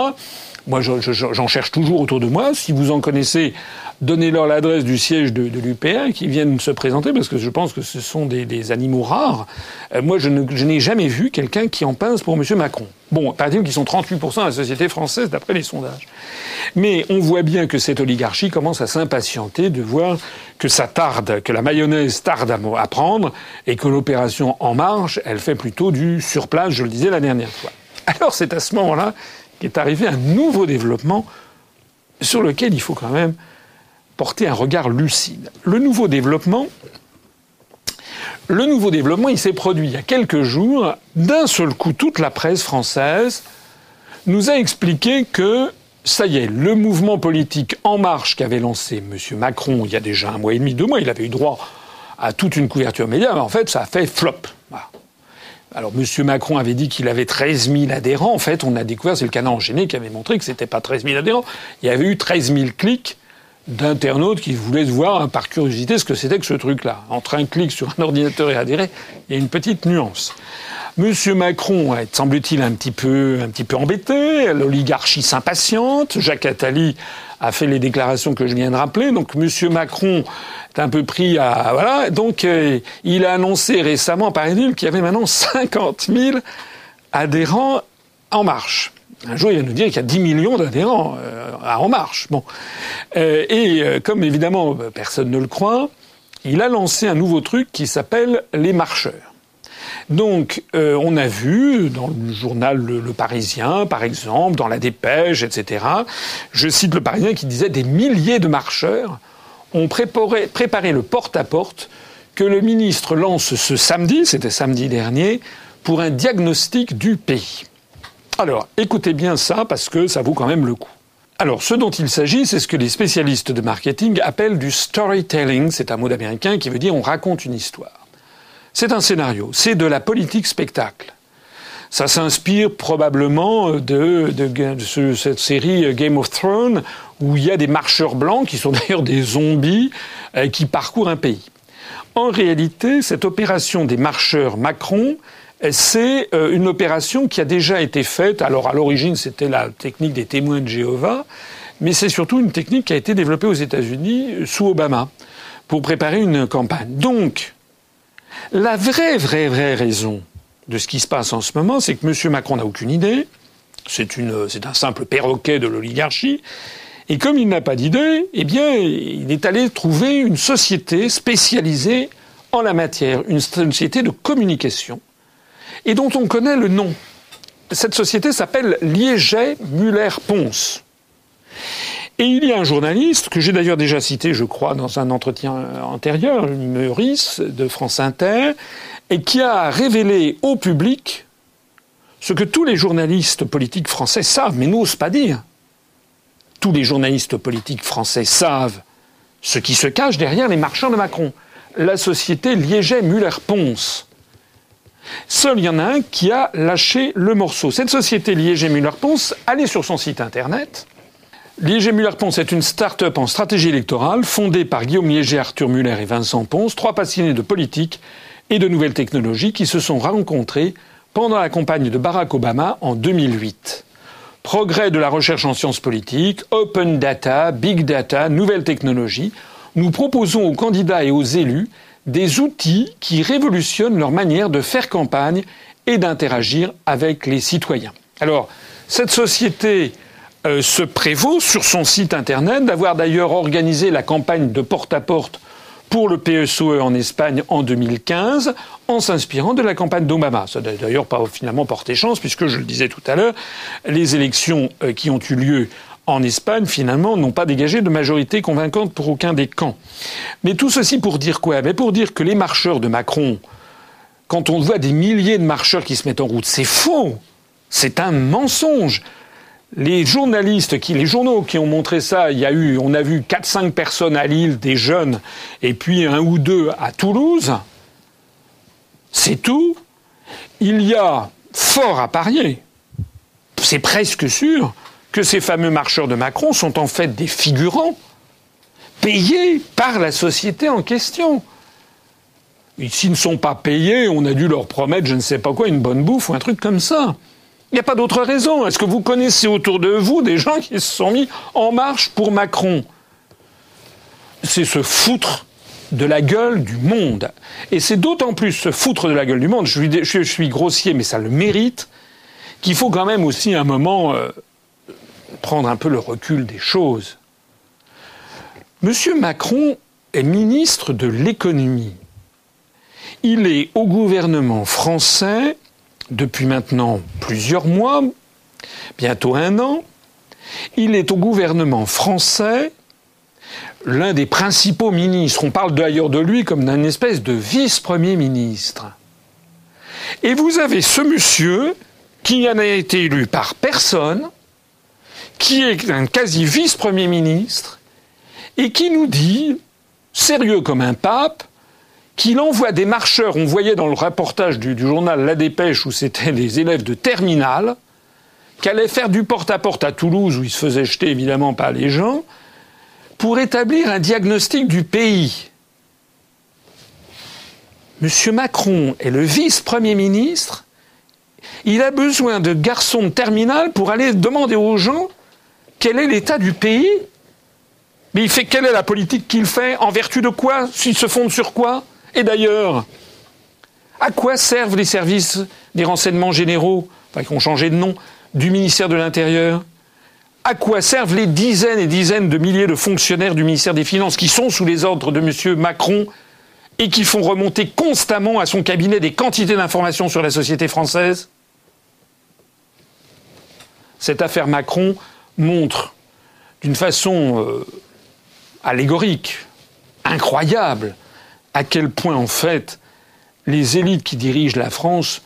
S2: Moi, j'en cherche toujours autour de moi. Si vous en connaissez, donnez-leur l'adresse du siège de, de l'UPR qui viennent se présenter parce que je pense que ce sont des, animaux rares. Euh, moi, je, n'ai jamais vu quelqu'un qui en pince pour M. Macron. Bon, par exemple, qu'ils sont 38% à la société française d'après les sondages. Mais on voit bien que cette oligarchie commence à s'impatienter de voir que ça tarde, que la mayonnaise tarde à, prendre et que l'opération En Marche, elle fait plutôt du surplace, je le disais la dernière fois. Alors c'est à ce moment-là est arrivé un nouveau développement sur lequel il faut quand même porter un regard lucide. Le nouveau développement, le nouveau développement, il s'est produit il y a quelques jours. D'un seul coup, toute la presse française nous a expliqué que ça y est, le mouvement politique En Marche qu'avait lancé M. Macron il y a déjà un mois et demi, deux mois, il avait eu droit à toute une couverture média, mais en fait, ça a fait flop. Alors, M. Macron avait dit qu'il avait 13 000 adhérents. En fait, on a découvert, c'est le canard enchaîné qui avait montré que c'était pas 13 000 adhérents. Il y avait eu 13 000 clics d'internautes qui voulaient voir par curiosité ce que c'était que ce truc-là. Entre un clic sur un ordinateur et adhérer, il y a une petite nuance. Monsieur Macron est, semble-t-il, un petit peu, un petit peu embêté. L'oligarchie s'impatiente. Jacques Attali a fait les déclarations que je viens de rappeler. Donc, Monsieur Macron est un peu pris à, voilà. Donc, euh, il a annoncé récemment, par exemple, qu'il y avait maintenant 50 000 adhérents en marche. Un jour, il va nous dire qu'il y a 10 millions d'adhérents euh, En Marche. Bon. Euh, et comme évidemment personne ne le croit, il a lancé un nouveau truc qui s'appelle les marcheurs. Donc, euh, on a vu dans le journal le, Parisien, par exemple, dans la Dépêche, etc. Je cite le Parisien qui disait des milliers de marcheurs ont préparé, préparé le porte-à-porte que le ministre lance ce samedi, c'était samedi dernier, pour un diagnostic du pays. Alors, écoutez bien ça parce que ça vaut quand même le coup. Alors, ce dont il s'agit, c'est ce que les spécialistes de marketing appellent du storytelling. C'est un mot américain qui veut dire on raconte une histoire. C'est un scénario, c'est de la politique spectacle. Ça s'inspire probablement de, cette série Game of Thrones où il y a des marcheurs blancs qui sont d'ailleurs des zombies euh, qui parcourent un pays. En réalité, cette opération des marcheurs Macron, c'est euh, une opération qui a déjà été faite. Alors à l'origine, c'était la technique des témoins de Jéhovah, mais c'est surtout une technique qui a été développée aux États-Unis sous Obama pour préparer une campagne. Donc, la vraie, vraie, vraie raison de ce qui se passe en ce moment, c'est que M. Macron n'a aucune idée. C'est un simple perroquet de l'oligarchie. Et comme il n'a pas d'idée, eh bien, il est allé trouver une société spécialisée en la matière, une société de communication, et dont on connaît le nom. Cette société s'appelle Liéget Muller Ponce. Et il y a un journaliste, que j'ai d'ailleurs déjà cité, je crois, dans un entretien antérieur, Meurice, de France Inter, et qui a révélé au public ce que tous les journalistes politiques français savent, mais n'osent pas dire. Tous les journalistes politiques français savent ce qui se cache derrière les marchands de Macron. la société Liéget-Muller-Ponce. Seul il y en a un qui a lâché le morceau. Cette société Liéget-Muller-Ponce, allez sur son site internet. Liéget-Muller-Ponce est une start-up en stratégie électorale fondée par Guillaume Liéget, Arthur Muller et Vincent Ponce, trois passionnés de politique et de nouvelles technologies qui se sont rencontrés pendant la campagne de Barack Obama en 2008. Progrès de la recherche en sciences politiques, open data, big data, nouvelles technologies, nous proposons aux candidats et aux élus des outils qui révolutionnent leur manière de faire campagne et d'interagir avec les citoyens. Alors, cette société euh, se prévaut sur son site internet d'avoir d'ailleurs organisé la campagne de porte-à-porte pour le PSOE en Espagne en 2015 en s'inspirant de la campagne d'Obama. Ça n'a d'ailleurs pas finalement porté chance puisque, je le disais tout à l'heure, les élections euh, qui ont eu lieu en Espagne, finalement, n'ont pas dégagé de majorité convaincante pour aucun des camps. Mais tout ceci pour dire quoi? Mais Pour dire que les marcheurs de Macron, quand on voit des milliers de marcheurs qui se mettent en route, c'est faux C'est un mensonge les journalistes, les journaux qui ont montré ça, il y a eu, on a vu 4-5 personnes à Lille, des jeunes, et puis un ou deux à Toulouse. C'est tout. Il y a fort à parier. C'est presque sûr que ces fameux marcheurs de Macron sont en fait des figurants payés par la société en question. S'ils ne sont pas payés, on a dû leur promettre je ne sais pas quoi, une bonne bouffe ou un truc comme ça. Il n'y a pas d'autre raison. Est-ce que vous connaissez autour de vous des gens qui se sont mis en marche pour Macron? C'est se foutre de la gueule du monde. Et c'est d'autant plus se foutre de la gueule du monde, je suis, grossier, mais ça le mérite, qu'il faut quand même aussi un moment euh, prendre un peu le recul des choses. Monsieur Macron est ministre de l'économie. Il est au gouvernement français depuis maintenant plusieurs mois, bientôt un an. Il est au gouvernement français l'un des principaux ministres. On parle d'ailleurs de lui comme d'un espèce de vice-premier ministre. Et vous avez ce monsieur qui n'a été élu par personne, qui est un quasi vice-premier ministre, et qui nous dit, sérieux comme un pape, qu'il envoie des marcheurs, on voyait dans le reportage du, journal La Dépêche où c'était des élèves de terminale, qui allaient faire du porte-à-porte -à, Toulouse, où ils se faisaient jeter évidemment par les gens, pour établir un diagnostic du pays. Monsieur Macron est le vice-premier ministre, il a besoin de garçons de terminale pour aller demander aux gens quel est l'état du pays Mais il fait quelle est la politique qu'il fait En vertu de quoi S'il se fonde sur quoi Et d'ailleurs, à quoi servent les services des renseignements généraux, enfin, qui ont changé de nom, du ministère de l'Intérieur à quoi servent les dizaines et dizaines de milliers de fonctionnaires du ministère des Finances qui sont sous les ordres de M. Macron et qui font remonter constamment à son cabinet des quantités d'informations sur la société française? Cette affaire Macron montre d'une façon euh, allégorique, incroyable, à quel point en fait les élites qui dirigent la France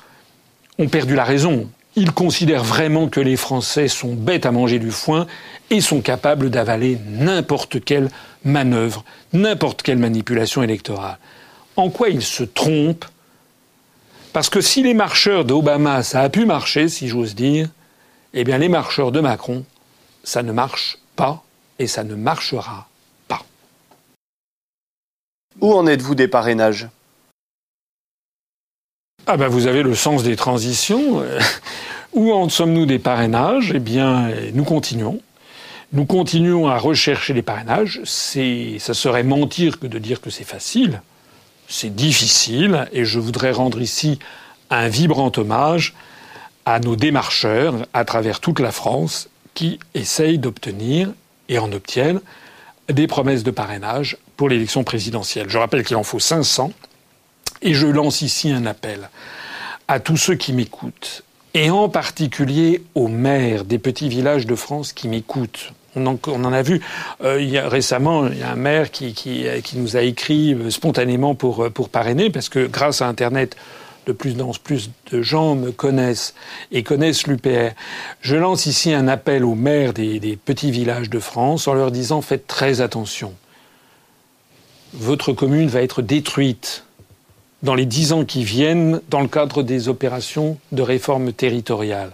S2: ont perdu la raison. Ils considèrent vraiment que les Français sont bêtes à manger du foin et sont capables d'avaler n'importe quelle manœuvre, n'importe quelle manipulation électorale. En quoi ils se trompent? Parce que si les marcheurs d'Obama, ça a pu marcher, si j'ose dire, eh bien les marcheurs de Macron, ça ne marche pas et ça ne marchera pas.
S1: Où en êtes-vous des parrainages?
S2: Ah ben vous avez le sens des transitions. Où en sommes-nous des parrainages? Eh bien, nous continuons. Nous continuons à rechercher les parrainages. C'est, ça serait mentir que de dire que c'est facile. C'est difficile et je voudrais rendre ici un vibrant hommage à nos démarcheurs à travers toute la France qui essayent d'obtenir et en obtiennent des promesses de parrainage pour l'élection présidentielle. Je rappelle qu'il en faut 500 et je lance ici un appel à tous ceux qui m'écoutent et en particulier aux maires des petits villages de France qui m'écoutent. On en, a vu euh, récemment, il y a un maire qui, qui, qui nous a écrit euh, spontanément pour, euh, pour parrainer, parce que grâce à Internet, de plus en plus de gens me connaissent et connaissent l'UPR. Je lance ici un appel aux maires des, petits villages de France en leur disant faites très attention. votre commune va être détruite dans les dix ans qui viennent dans le cadre des opérations de réforme territoriale.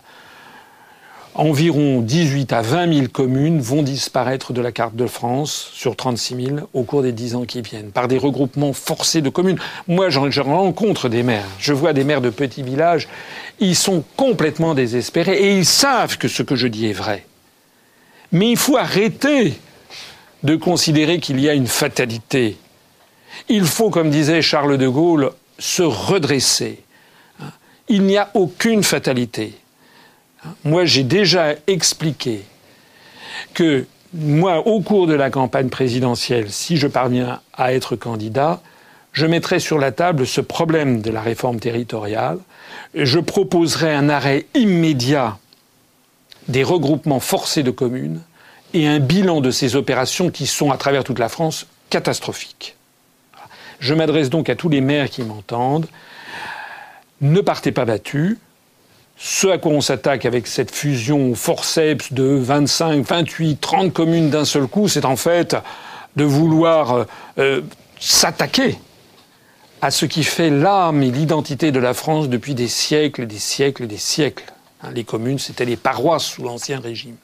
S2: Environ 18 à 20 000 communes vont disparaître de la carte de France sur 36 000 au cours des dix ans qui viennent, par des regroupements forcés de communes. Moi, je rencontre des maires, je vois des maires de petits villages, ils sont complètement désespérés et ils savent que ce que je dis est vrai. Mais il faut arrêter de considérer qu'il y a une fatalité. Il faut, comme disait Charles de Gaulle, se redresser. Il n'y a aucune fatalité. Moi, j'ai déjà expliqué que moi, au cours de la campagne présidentielle, si je parviens à être candidat, je mettrai sur la table ce problème de la réforme territoriale. Je proposerai un arrêt immédiat des regroupements forcés de communes et un bilan de ces opérations qui sont, à travers toute la France, catastrophiques. Je m'adresse donc à tous les maires qui m'entendent. Ne partez pas battus. Ce à quoi on s'attaque avec cette fusion forceps de 25, 28, 30 communes d'un seul coup, c'est en fait de vouloir euh, euh, s'attaquer à ce qui fait l'âme et l'identité de la France depuis des siècles, des siècles, des siècles. Hein, les communes, c'était les paroisses sous l'Ancien Régime.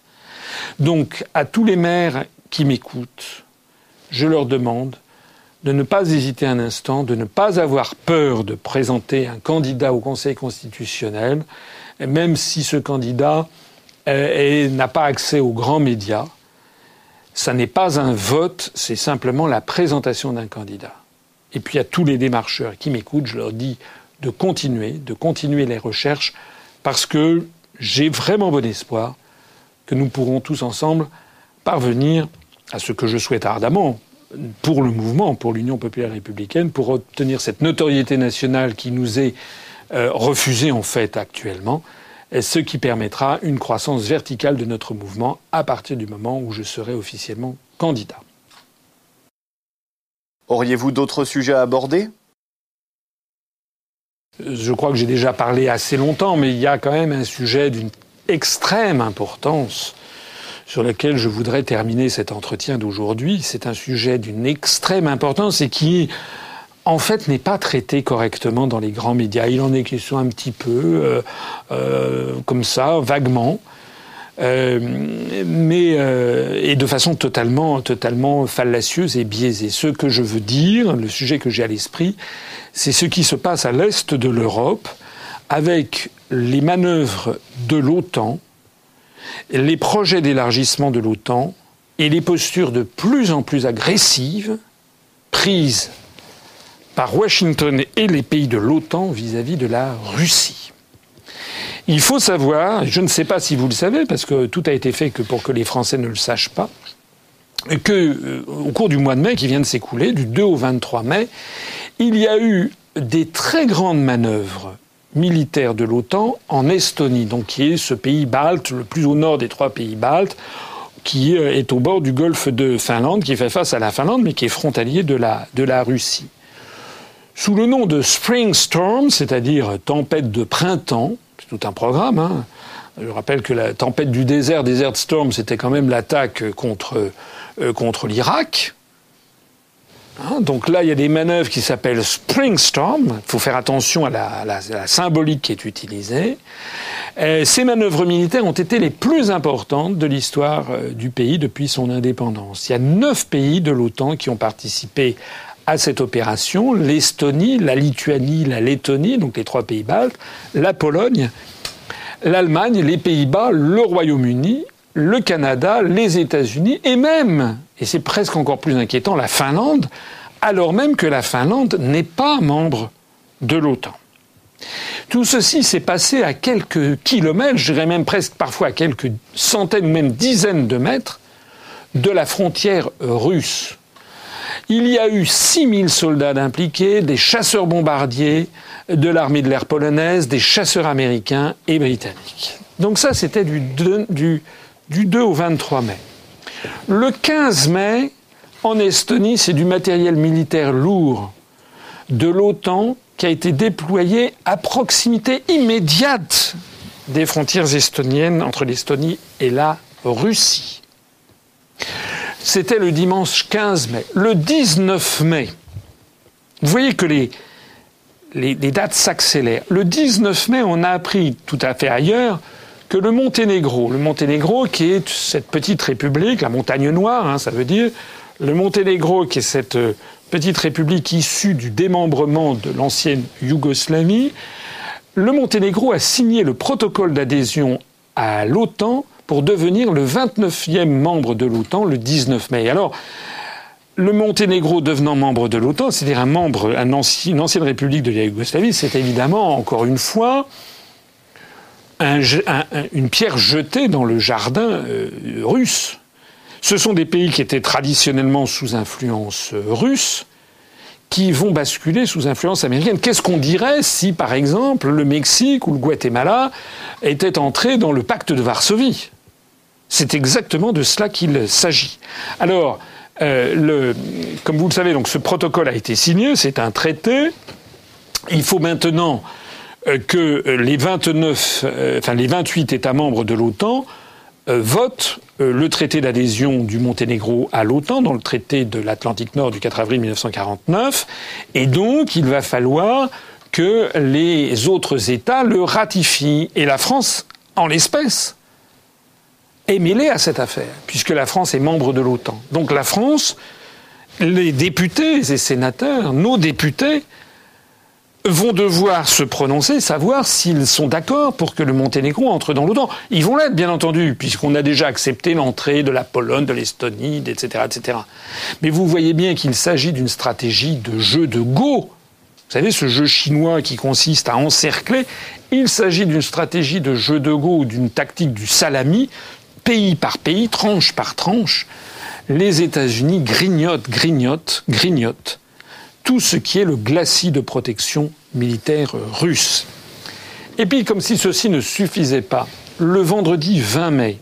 S2: Donc, à tous les maires qui m'écoutent, je leur demande de ne pas hésiter un instant, de ne pas avoir peur de présenter un candidat au Conseil constitutionnel, même si ce candidat n'a pas accès aux grands médias. Ça n'est pas un vote, c'est simplement la présentation d'un candidat. Et puis à tous les démarcheurs qui m'écoutent, je leur dis de continuer, de continuer les recherches, parce que j'ai vraiment bon espoir que nous pourrons tous ensemble parvenir à ce que je souhaite ardemment pour le mouvement, pour l'Union populaire républicaine, pour obtenir cette notoriété nationale qui nous est refusée en fait actuellement, ce qui permettra une croissance verticale de notre mouvement à partir du moment où je serai officiellement candidat.
S1: Auriez-vous d'autres sujets à aborder?
S2: Je crois que j'ai déjà parlé assez longtemps, mais il y a quand même un sujet d'une extrême importance sur lequel je voudrais terminer cet entretien d'aujourd'hui. C'est un sujet d'une extrême importance et qui, en fait, n'est pas traité correctement dans les grands médias. Il en est question un petit peu, euh, euh, comme ça, vaguement. Euh, mais et de façon totalement, totalement fallacieuse et biaisée. Ce que je veux dire, le sujet que j'ai à l'esprit, c'est ce qui se passe à l'est de l'Europe avec les manœuvres de l'OTAN, les projets d'élargissement de l'OTAN et les postures de plus en plus agressives prises par Washington et les pays de l'OTAN vis-à-vis de la Russie. Il faut savoir, je ne sais pas si vous le savez, parce que tout a été fait que pour que les Français ne le sachent pas, que euh, au cours du mois de mai qui vient de s'écouler, du 2 au 23 mai, il y a eu des très grandes manœuvres militaire de l'OTAN en Estonie, donc qui est ce pays balte, le plus au nord des trois pays baltes, qui est au bord du golfe de Finlande, qui fait face à la Finlande, mais qui est frontalier de la Russie. Sous le nom de Spring Storm, c'est-à-dire tempête de printemps, c'est tout un programme. Hein. Je rappelle que la tempête du désert, Desert Storm, c'était quand même l'attaque contre, euh, contre l'Irak. Hein, donc là, il y a des manœuvres qui s'appellent Spring Storm. Il faut faire attention à la, symbolique qui est utilisée. Ces manœuvres militaires ont été les plus importantes de l'histoire euh, du pays depuis son indépendance. Il y a neuf pays de l'OTAN qui ont participé à cette opération l'Estonie, la Lituanie, la Lettonie, donc les trois pays baltes, la Pologne, l'Allemagne, les Pays-Bas, le Royaume-Uni, le Canada, les États-Unis et même et c'est presque encore plus inquiétant, la Finlande, alors même que la Finlande n'est pas membre de l'OTAN. Tout ceci s'est passé à quelques kilomètres, je dirais même presque parfois à quelques centaines ou même dizaines de mètres de la frontière russe. Il y a eu 6000 soldats impliqués, des chasseurs bombardiers de l'armée de l'air polonaise, des chasseurs américains et britanniques. Donc ça, c'était du, du, du 2 au 23 mai. Le 15 mai, en Estonie, c'est du matériel militaire lourd de l'OTAN qui a été déployé à proximité immédiate des frontières estoniennes entre l'Estonie et la Russie. C'était le dimanche 15 mai. Le 19 mai, vous voyez que les, dates s'accélèrent. Le 19 mai, on a appris tout à fait ailleurs que le Monténégro, le Monténégro qui est cette petite république, la montagne noire, hein, ça veut dire, le Monténégro qui est cette euh, petite république issue du démembrement de l'ancienne Yougoslavie, le Monténégro a signé le protocole d'adhésion à l'OTAN pour devenir le 29e membre de l'OTAN le 19 mai. Alors, le Monténégro devenant membre de l'OTAN, c'est-à-dire un membre, un une ancienne république de la Yougoslavie, c'est évidemment, encore une fois, une pierre jetée dans le jardin euh, russe. Ce sont des pays qui étaient traditionnellement sous influence euh, russe, qui vont basculer sous influence américaine. Qu'est-ce qu'on dirait si, par exemple, le Mexique ou le Guatemala étaient entrés dans le pacte de Varsovie? C'est exactement de cela qu'il s'agit. Alors, euh, le, comme vous le savez, donc ce protocole a été signé, c'est un traité. Il faut maintenant euh, que les 29, euh, enfin les 28 États membres de l'OTAN votent le traité d'adhésion du Monténégro à l'OTAN dans le traité de l'Atlantique Nord du 4 avril 1949, et donc il va falloir que les autres États le ratifient. Et la France, en l'espèce, est mêlée à cette affaire, puisque la France est membre de l'OTAN. Donc la France, les députés et sénateurs, nos députés, vont devoir se prononcer, savoir s'ils sont d'accord pour que le Monténégro entre dans l'OTAN. Ils vont l'être, bien entendu, puisqu'on a déjà accepté l'entrée de la Pologne, de l'Estonie, etc., etc. Mais vous voyez bien qu'il s'agit d'une stratégie de jeu de go. Vous savez, ce jeu chinois qui consiste à encercler, il s'agit d'une stratégie de jeu de go ou d'une tactique du salami pays par pays, tranche par tranche, les États-Unis grignotent, grignotent, grignotent tout ce qui est le glacis de protection militaire russe. Et puis, comme si ceci ne suffisait pas, le vendredi 20 mai,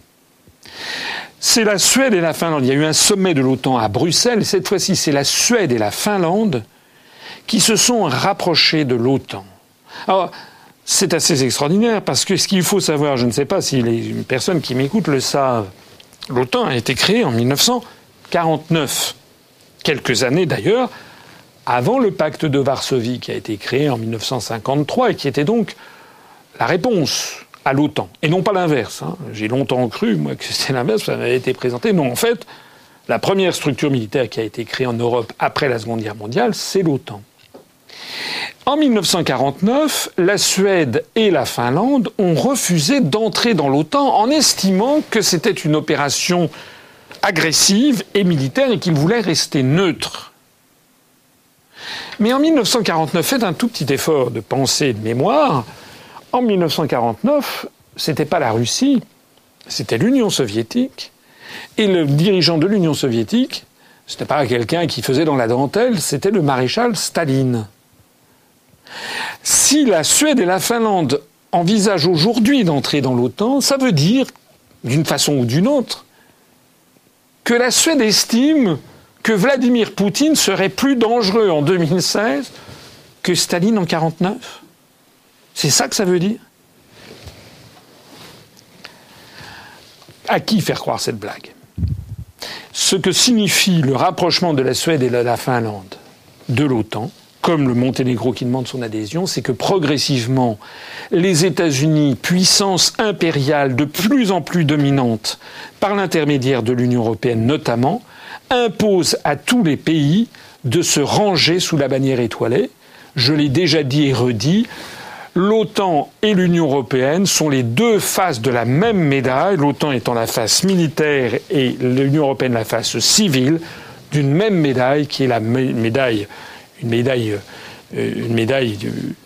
S2: c'est la Suède et la Finlande. Il y a eu un sommet de l'OTAN à Bruxelles, et cette fois-ci, c'est la Suède et la Finlande qui se sont rapprochés de l'OTAN. C'est assez extraordinaire parce que ce qu'il faut savoir, je ne sais pas si les personnes qui m'écoutent le savent, l'OTAN a été créée en 1949, quelques années d'ailleurs avant le pacte de Varsovie qui a été créé en 1953 et qui était donc la réponse à l'OTAN, et non pas l'inverse. Hein. J'ai longtemps cru, moi, que c'était l'inverse, ça avait été présenté. Non, en fait, la première structure militaire qui a été créée en Europe après la Seconde Guerre mondiale, c'est l'OTAN. En 1949, la Suède et la Finlande ont refusé d'entrer dans l'OTAN en estimant que c'était une opération agressive et militaire et qu'ils voulaient rester neutres. Mais en 1949, faites un tout petit effort de pensée et de mémoire. En 1949, c'était pas la Russie, c'était l'Union soviétique. Et le dirigeant de l'Union soviétique, c'était pas quelqu'un qui faisait dans la dentelle, c'était le maréchal Staline. Si la Suède et la Finlande envisagent aujourd'hui d'entrer dans l'OTAN, ça veut dire, d'une façon ou d'une autre, que la Suède estime que Vladimir Poutine serait plus dangereux en 2016 que Staline en 1949. C'est ça que ça veut dire À qui faire croire cette blague? Ce que signifie le rapprochement de la Suède et de la Finlande de l'OTAN, comme le Monténégro qui demande son adhésion, c'est que progressivement, les États-Unis, puissance impériale de plus en plus dominante, par l'intermédiaire de l'Union européenne notamment, imposent à tous les pays de se ranger sous la bannière étoilée. Je l'ai déjà dit et redit, l'OTAN et l'Union européenne sont les deux faces de la même médaille, l'OTAN étant la face militaire et l'Union européenne la face civile, d'une même médaille qui est la médaille une médaille euh, médaille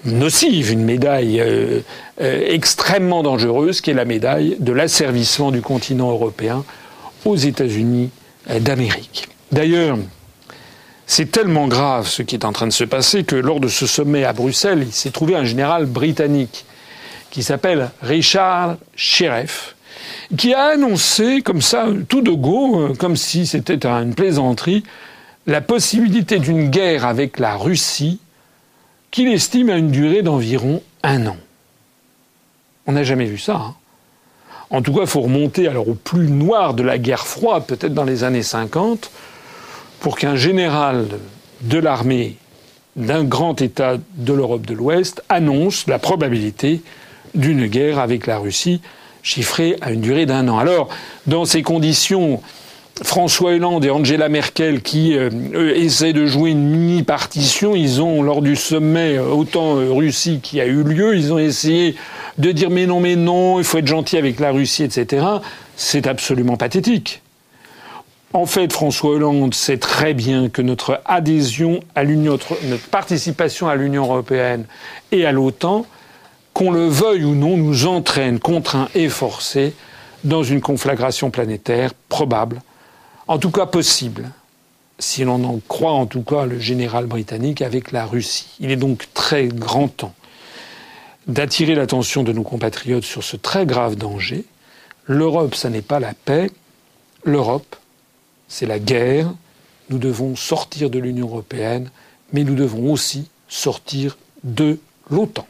S2: nocive, une médaille euh, euh, extrêmement dangereuse, qui est la médaille de l'asservissement du continent européen aux États-Unis d'Amérique. D'ailleurs, c'est tellement grave ce qui est en train de se passer que lors de ce sommet à Bruxelles, il s'est trouvé un général britannique qui s'appelle Richard Sheriff, qui a annoncé comme ça, tout de go, comme si c'était une plaisanterie, la possibilité d'une guerre avec la Russie qu'il estime à une durée d'environ un an. On n'a jamais vu ça. Hein. En tout cas, il faut remonter alors au plus noir de la guerre froide, peut-être dans les années 50, pour qu'un général de l'armée d'un grand État de l'Europe de l'Ouest annonce la probabilité d'une guerre avec la Russie chiffrée à une durée d'un an. Alors, dans ces conditions, François Hollande et Angela Merkel qui euh, essaient de jouer une mini-partition, ils ont, lors du sommet euh, autant Russie qui a eu lieu, ils ont essayé de dire mais non, mais non, il faut être gentil avec la Russie, etc. C'est absolument pathétique. En fait, François Hollande sait très bien que notre adhésion à l'Union, notre participation à l'Union européenne et à l'OTAN, qu'on le veuille ou non, nous entraîne, contraint et forcé dans une conflagration planétaire probable, en tout cas possible, si l'on en croit en tout cas le général britannique avec la Russie. Il est donc très grand temps d'attirer l'attention de nos compatriotes sur ce très grave danger. L'Europe, ça n'est pas la paix. L'Europe, c'est la guerre. Nous devons sortir de l'Union européenne, mais nous devons aussi sortir de l'OTAN.